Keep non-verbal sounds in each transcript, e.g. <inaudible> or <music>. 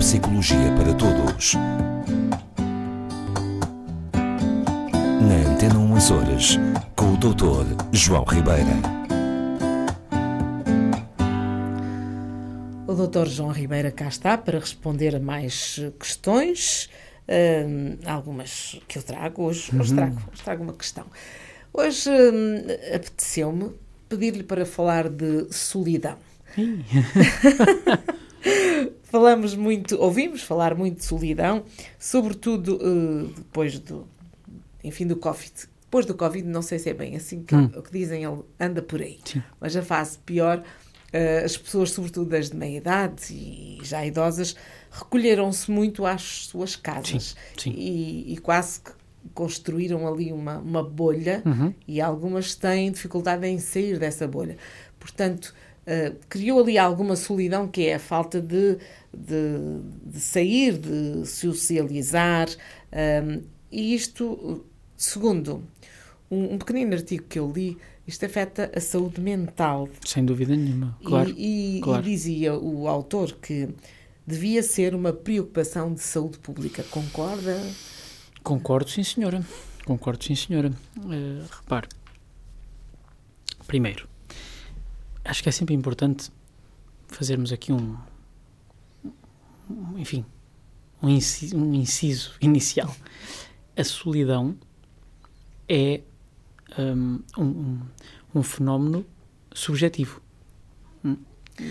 psicologia para todos. Na Antena 1 Açores, com o Dr. João Ribeira. O Dr. João Ribeira cá está para responder a mais questões, hum, algumas que eu trago hoje. Hoje trago, hoje trago uma questão. Hoje hum, apeteceu-me pedir-lhe para falar de solidão. <laughs> Falamos muito, ouvimos falar muito de solidão, sobretudo uh, depois do, enfim, do Covid. Depois do Covid, não sei se é bem assim que, Hum. o que dizem, ele anda por aí. Sim. Mas a fase pior, uh, as pessoas, sobretudo das de meia idade e já idosas, recolheram-se muito às suas casas Sim, sim. E, e quase que construíram ali uma, uma bolha Uhum. e algumas têm dificuldade em sair dessa bolha. Portanto, uh, criou ali alguma solidão que é a falta de, de, de sair, de socializar, um, e isto, uh, segundo um, um pequenino artigo que eu li, isto afeta a saúde mental. Sem dúvida nenhuma, claro. E, e- claro. e dizia o autor que devia ser uma preocupação de saúde pública. Concorda? Concordo, sim, senhora. Concordo, sim, senhora. Eh, repare, primeiro, acho que é sempre importante fazermos aqui um, um- enfim, um inciso, um inciso <laughs> inicial. A solidão é hum, um, um, um fenómeno subjetivo hum,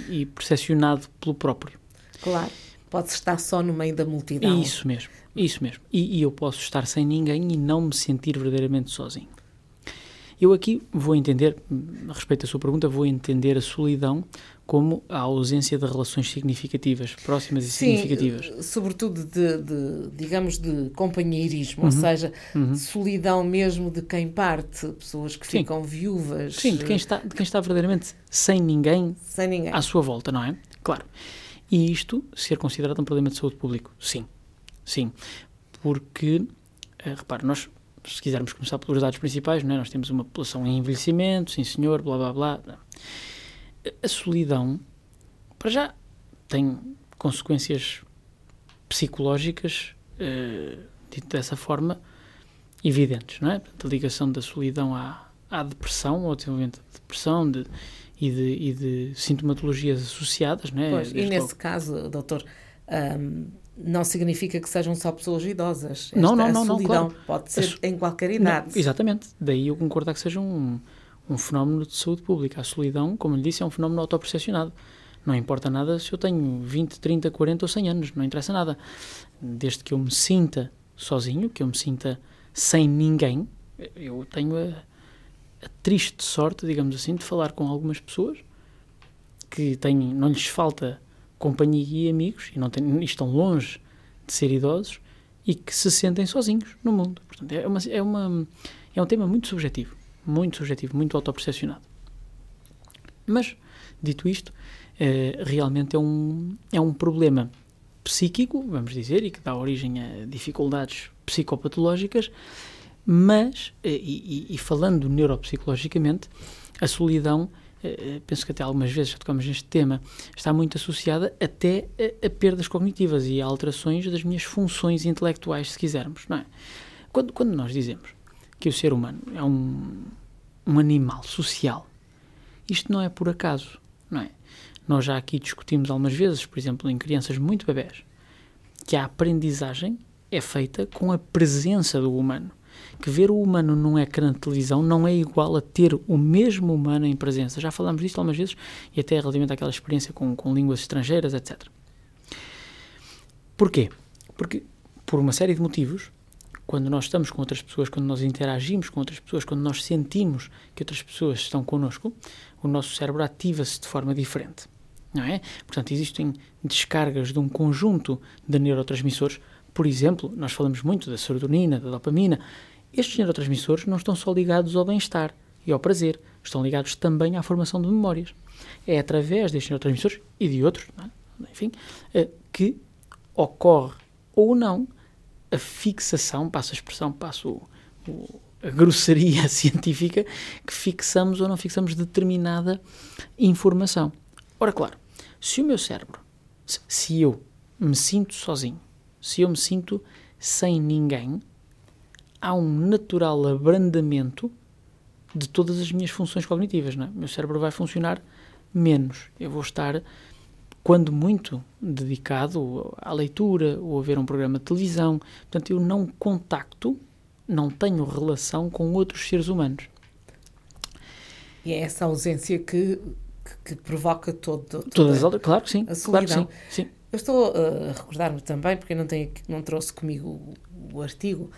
e percepcionado pelo próprio. Claro. Pode estar só no meio da multidão. Isso mesmo, isso mesmo. E, e eu posso estar sem ninguém e não me sentir verdadeiramente sozinho. Eu aqui vou entender, a respeito da sua pergunta, vou entender a solidão como a ausência de relações significativas, próximas e Sim, significativas. eh, sobretudo de, de, digamos, de companheirismo, ou Uhum. seja, Uhum. solidão mesmo de quem parte, pessoas que Sim. ficam viúvas, Sim, de quem, está, de quem está verdadeiramente sem ninguém sem ninguém. à sua volta, não é? Claro. E isto ser considerado um problema de saúde público? Sim. Sim. Porque, eh, repare, nós, se quisermos começar pelos dados principais, não é? nós temos uma população em envelhecimento, sim senhor, blá blá blá. A solidão, para já, tem consequências psicológicas, eh, dito dessa forma, evidentes, não é? Portanto, a ligação da solidão à, à depressão, ao desenvolvimento de depressão de, e, de, e de sintomatologias associadas, não é? Pois, e nesse logo- caso, doutor, ahm, não significa que sejam só pessoas idosas. Não, Esta- não, a não, não, solidão claro. pode ser em qualquer Não, idade. exatamente. Daí eu concordo que seja um, um fenómeno de saúde pública. A solidão, como lhe disse, é um fenómeno autopercepcionado. Não importa nada se eu tenho 20, 30, 40 ou 100 anos, não interessa nada. Desde que eu me sinta sozinho, que eu me sinta sem ninguém, eu tenho a, a triste sorte, digamos assim, de falar com algumas pessoas que têm, não lhes falta companhia e amigos e, não têm, estão longe de ser idosos e que se sentem sozinhos no mundo. Portanto, é, uma, é, uma, é um tema muito subjetivo, muito subjetivo, muito autopercepcionado. Mas, dito isto, eh, realmente é um, é um problema psíquico, vamos dizer, e que dá origem a dificuldades psicopatológicas, mas, eh, e, e- e falando neuropsicologicamente, a solidão, penso que até algumas vezes já tocamos neste tema, está muito associada até a, a perdas cognitivas e a alterações das minhas funções intelectuais, se quisermos, não é? Quando, quando nós dizemos que o ser humano é um, um animal social, isto não é por acaso, não é? Nós já aqui discutimos algumas vezes, por exemplo, em crianças muito bebés, que a aprendizagem é feita com a presença do humano. Que ver o humano num ecrã de televisão não é igual a ter o mesmo humano em presença. Já falámos disto algumas vezes e até relativamente àquela experiência com, com línguas estrangeiras, etc. Porquê? Porque, por uma série de motivos, quando nós estamos com outras pessoas, quando nós interagimos com outras pessoas, quando nós sentimos que outras pessoas estão connosco, o nosso cérebro ativa-se de forma diferente. Não é? Portanto, existem descargas de um conjunto de neurotransmissores. Por exemplo, nós falamos muito da serotonina, da dopamina. Estes neurotransmissores não estão só ligados ao bem-estar e ao prazer, estão ligados também à formação de memórias. É através destes neurotransmissores e de outros, é? enfim, eh, que ocorre ou não a fixação, passo a expressão, passo o, a grosseria <laughs> científica, que fixamos ou não fixamos determinada informação. Ora, claro, se o meu cérebro, se eu me sinto sozinho, se eu me sinto sem ninguém, há um natural abrandamento de todas as minhas funções cognitivas. Não é? O meu cérebro vai funcionar menos. Eu vou estar, quando muito, dedicado à leitura ou a ver um programa de televisão. Portanto, eu não contacto, não tenho relação com outros seres humanos. E é essa ausência que, que, que provoca todo, toda Todas as claro que sim, claro que sim, sim. Eu estou uh, a recordar-me também, porque eu não, tenho, não trouxe comigo o, o artigo,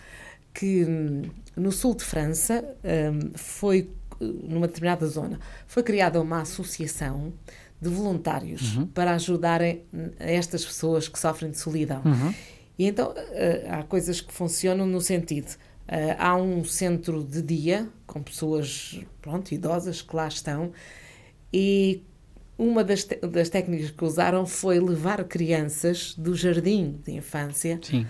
que hum, no sul de França hum, foi, numa determinada zona, foi criada uma associação de voluntários para ajudarem hum, estas pessoas que sofrem de solidão. Uhum. E então há coisas que funcionam no sentido. há um centro de dia com pessoas pronto, idosas que lá estão e uma das, te- das técnicas que usaram foi levar crianças do jardim de infância Sim.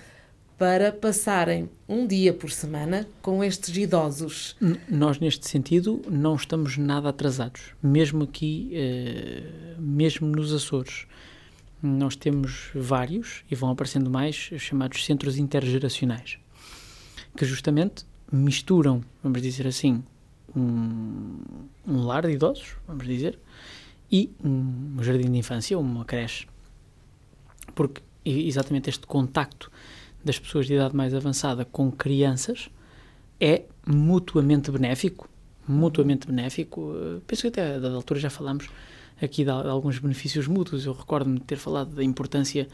Para passarem um dia por semana com estes idosos. Nós, neste sentido, não estamos nada atrasados. Mesmo aqui, eh, mesmo nos Açores, nós temos vários, e vão aparecendo mais, chamados centros intergeracionais, que justamente misturam, vamos dizer assim, um, um lar de idosos, vamos dizer, e um jardim de infância, uma creche. Porque exatamente este contacto das pessoas de idade mais avançada com crianças é mutuamente benéfico, mutuamente benéfico. Eh, Penso que até a dada altura já falámos aqui de, al- de alguns benefícios mútuos. Eu recordo-me de ter falado da importância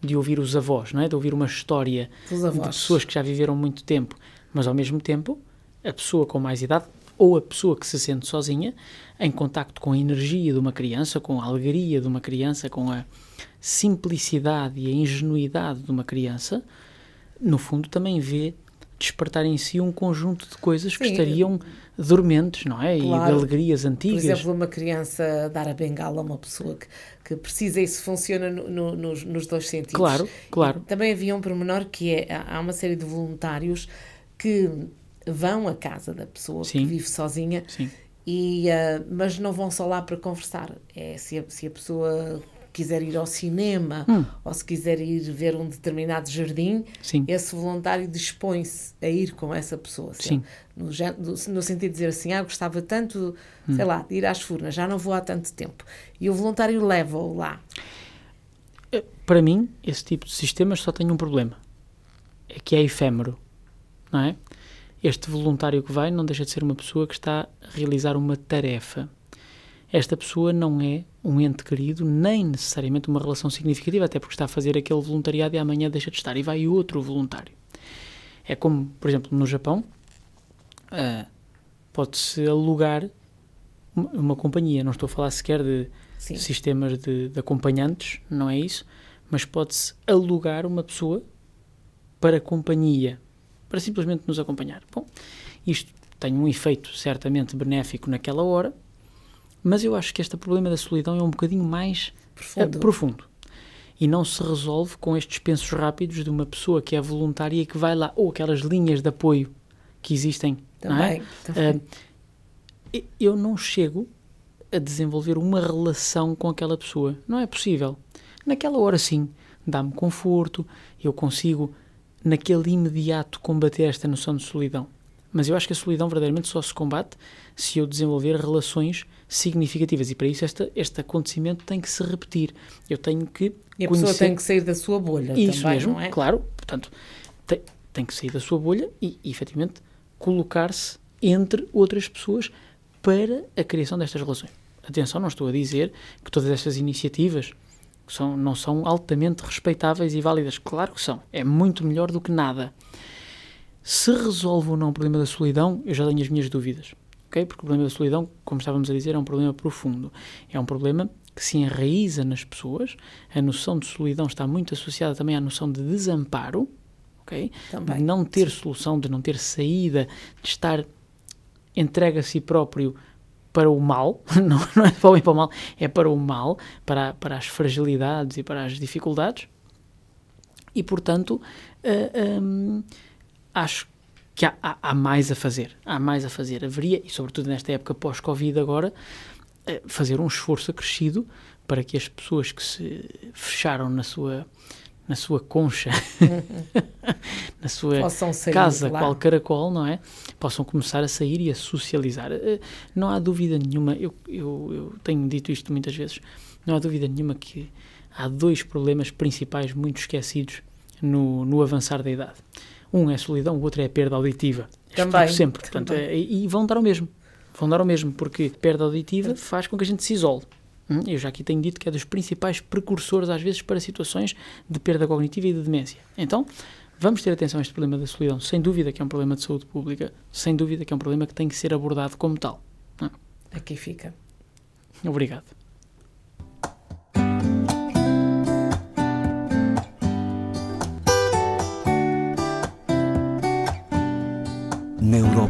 de ouvir os avós, não é? De ouvir uma história de pessoas que já viveram muito tempo, mas ao mesmo tempo a pessoa com mais idade ou a pessoa que se sente sozinha em contacto com a energia de uma criança, com a alegria de uma criança, com a simplicidade e a ingenuidade de uma criança, no fundo também vê despertar em si um conjunto de coisas que Sim. estariam dormentes, não é? E de Claro. alegrias Por antigas. exemplo, uma criança dar a bengala a uma pessoa que, que precisa, isso funciona no- no- nos, nos dois sentidos. Claro, claro. E também havia um pormenor que é, há uma série de voluntários que vão à casa da pessoa Sim. que vive sozinha, Sim. e, ah, mas não vão só lá para conversar. É se a, se a pessoa quiser ir ao cinema Hum. ou se quiser ir ver um determinado jardim, Sim. esse voluntário dispõe-se a ir com essa pessoa. Se Sim. no- no sentido de dizer assim, ah, gostava tanto, Hum. sei lá, de ir às furnas, já não vou há tanto tempo. E o voluntário leva-o lá. Eh, Para mim, esse tipo de sistemas só tem um problema. É que é efêmero, não é? Este voluntário que vai não deixa de ser uma pessoa que está a realizar uma tarefa. Esta pessoa não é um ente querido, nem necessariamente uma relação significativa, até porque está a fazer aquele voluntariado e amanhã deixa de estar e vai outro voluntário. É como, por exemplo, no Japão, ah, pode-se alugar uma, uma companhia. Não estou a falar sequer de Sim. sistemas de, de acompanhantes, não é isso, mas pode-se alugar uma pessoa para companhia, para simplesmente nos acompanhar. Bom, isto tem um efeito certamente benéfico naquela hora, mas eu acho que este problema da solidão é um bocadinho mais Profundo. eh, profundo. E não se resolve com estes pensos rápidos de uma pessoa que é voluntária e que vai lá, ou aquelas linhas de apoio que existem. não é? Também. também. Ah, eu não chego a desenvolver uma relação com aquela pessoa. Não é possível. Naquela hora, sim, dá-me conforto, eu consigo, naquele imediato, combater esta noção de solidão. Mas eu acho que a solidão verdadeiramente só se combate se eu desenvolver relações significativas. E para isso esta, este acontecimento tem que se repetir. Eu tenho que e a conhecer... pessoa tem que sair da sua bolha Isso também, mesmo, não é? claro. Portanto, tem, tem que sair da sua bolha e, e efetivamente, colocar-se entre outras pessoas para a criação destas relações. Atenção, não estou a dizer que todas estas iniciativas são, não são altamente respeitáveis e válidas. Claro que são. É muito melhor do que nada. Se resolve ou não o problema da solidão, eu já tenho as minhas dúvidas. ok? Porque o problema da solidão, como estávamos a dizer, é um problema profundo. É um problema que se enraiza nas pessoas. A noção de solidão está muito associada também à noção de desamparo, ok? Também. De não ter solução, de não ter saída, de estar entregue a si próprio para o mal, <laughs> não, não é para o bem para o mal, é para o mal, para, para as fragilidades e para as dificuldades. E, portanto, ah, hum, acho que há, há- há mais a fazer. Há mais a fazer. Haveria, e sobretudo nesta época pós-Covid agora, eh, fazer um esforço acrescido para que as pessoas que se fecharam na sua, na sua concha, <laughs> na sua casa, qual caracol, não é? Possam começar a sair e a socializar. Eh, Não há dúvida nenhuma, eu, eu, eu tenho dito isto muitas vezes, não há dúvida nenhuma que há dois problemas principais muito esquecidos no, no avançar da idade. Um é solidão, o outro é a perda auditiva. Também, sempre. Portanto, é- e vão dar ao mesmo. Vão dar ao mesmo, porque perda auditiva faz com que a gente se isole. Hum, Eu já aqui tenho dito que é dos principais precursores, às vezes, para situações de perda cognitiva e de demência. Então, vamos ter atenção a este problema da solidão. Sem dúvida que é um problema de saúde pública, sem dúvida que é um problema que tem que ser abordado como tal. Aqui fica. Obrigado.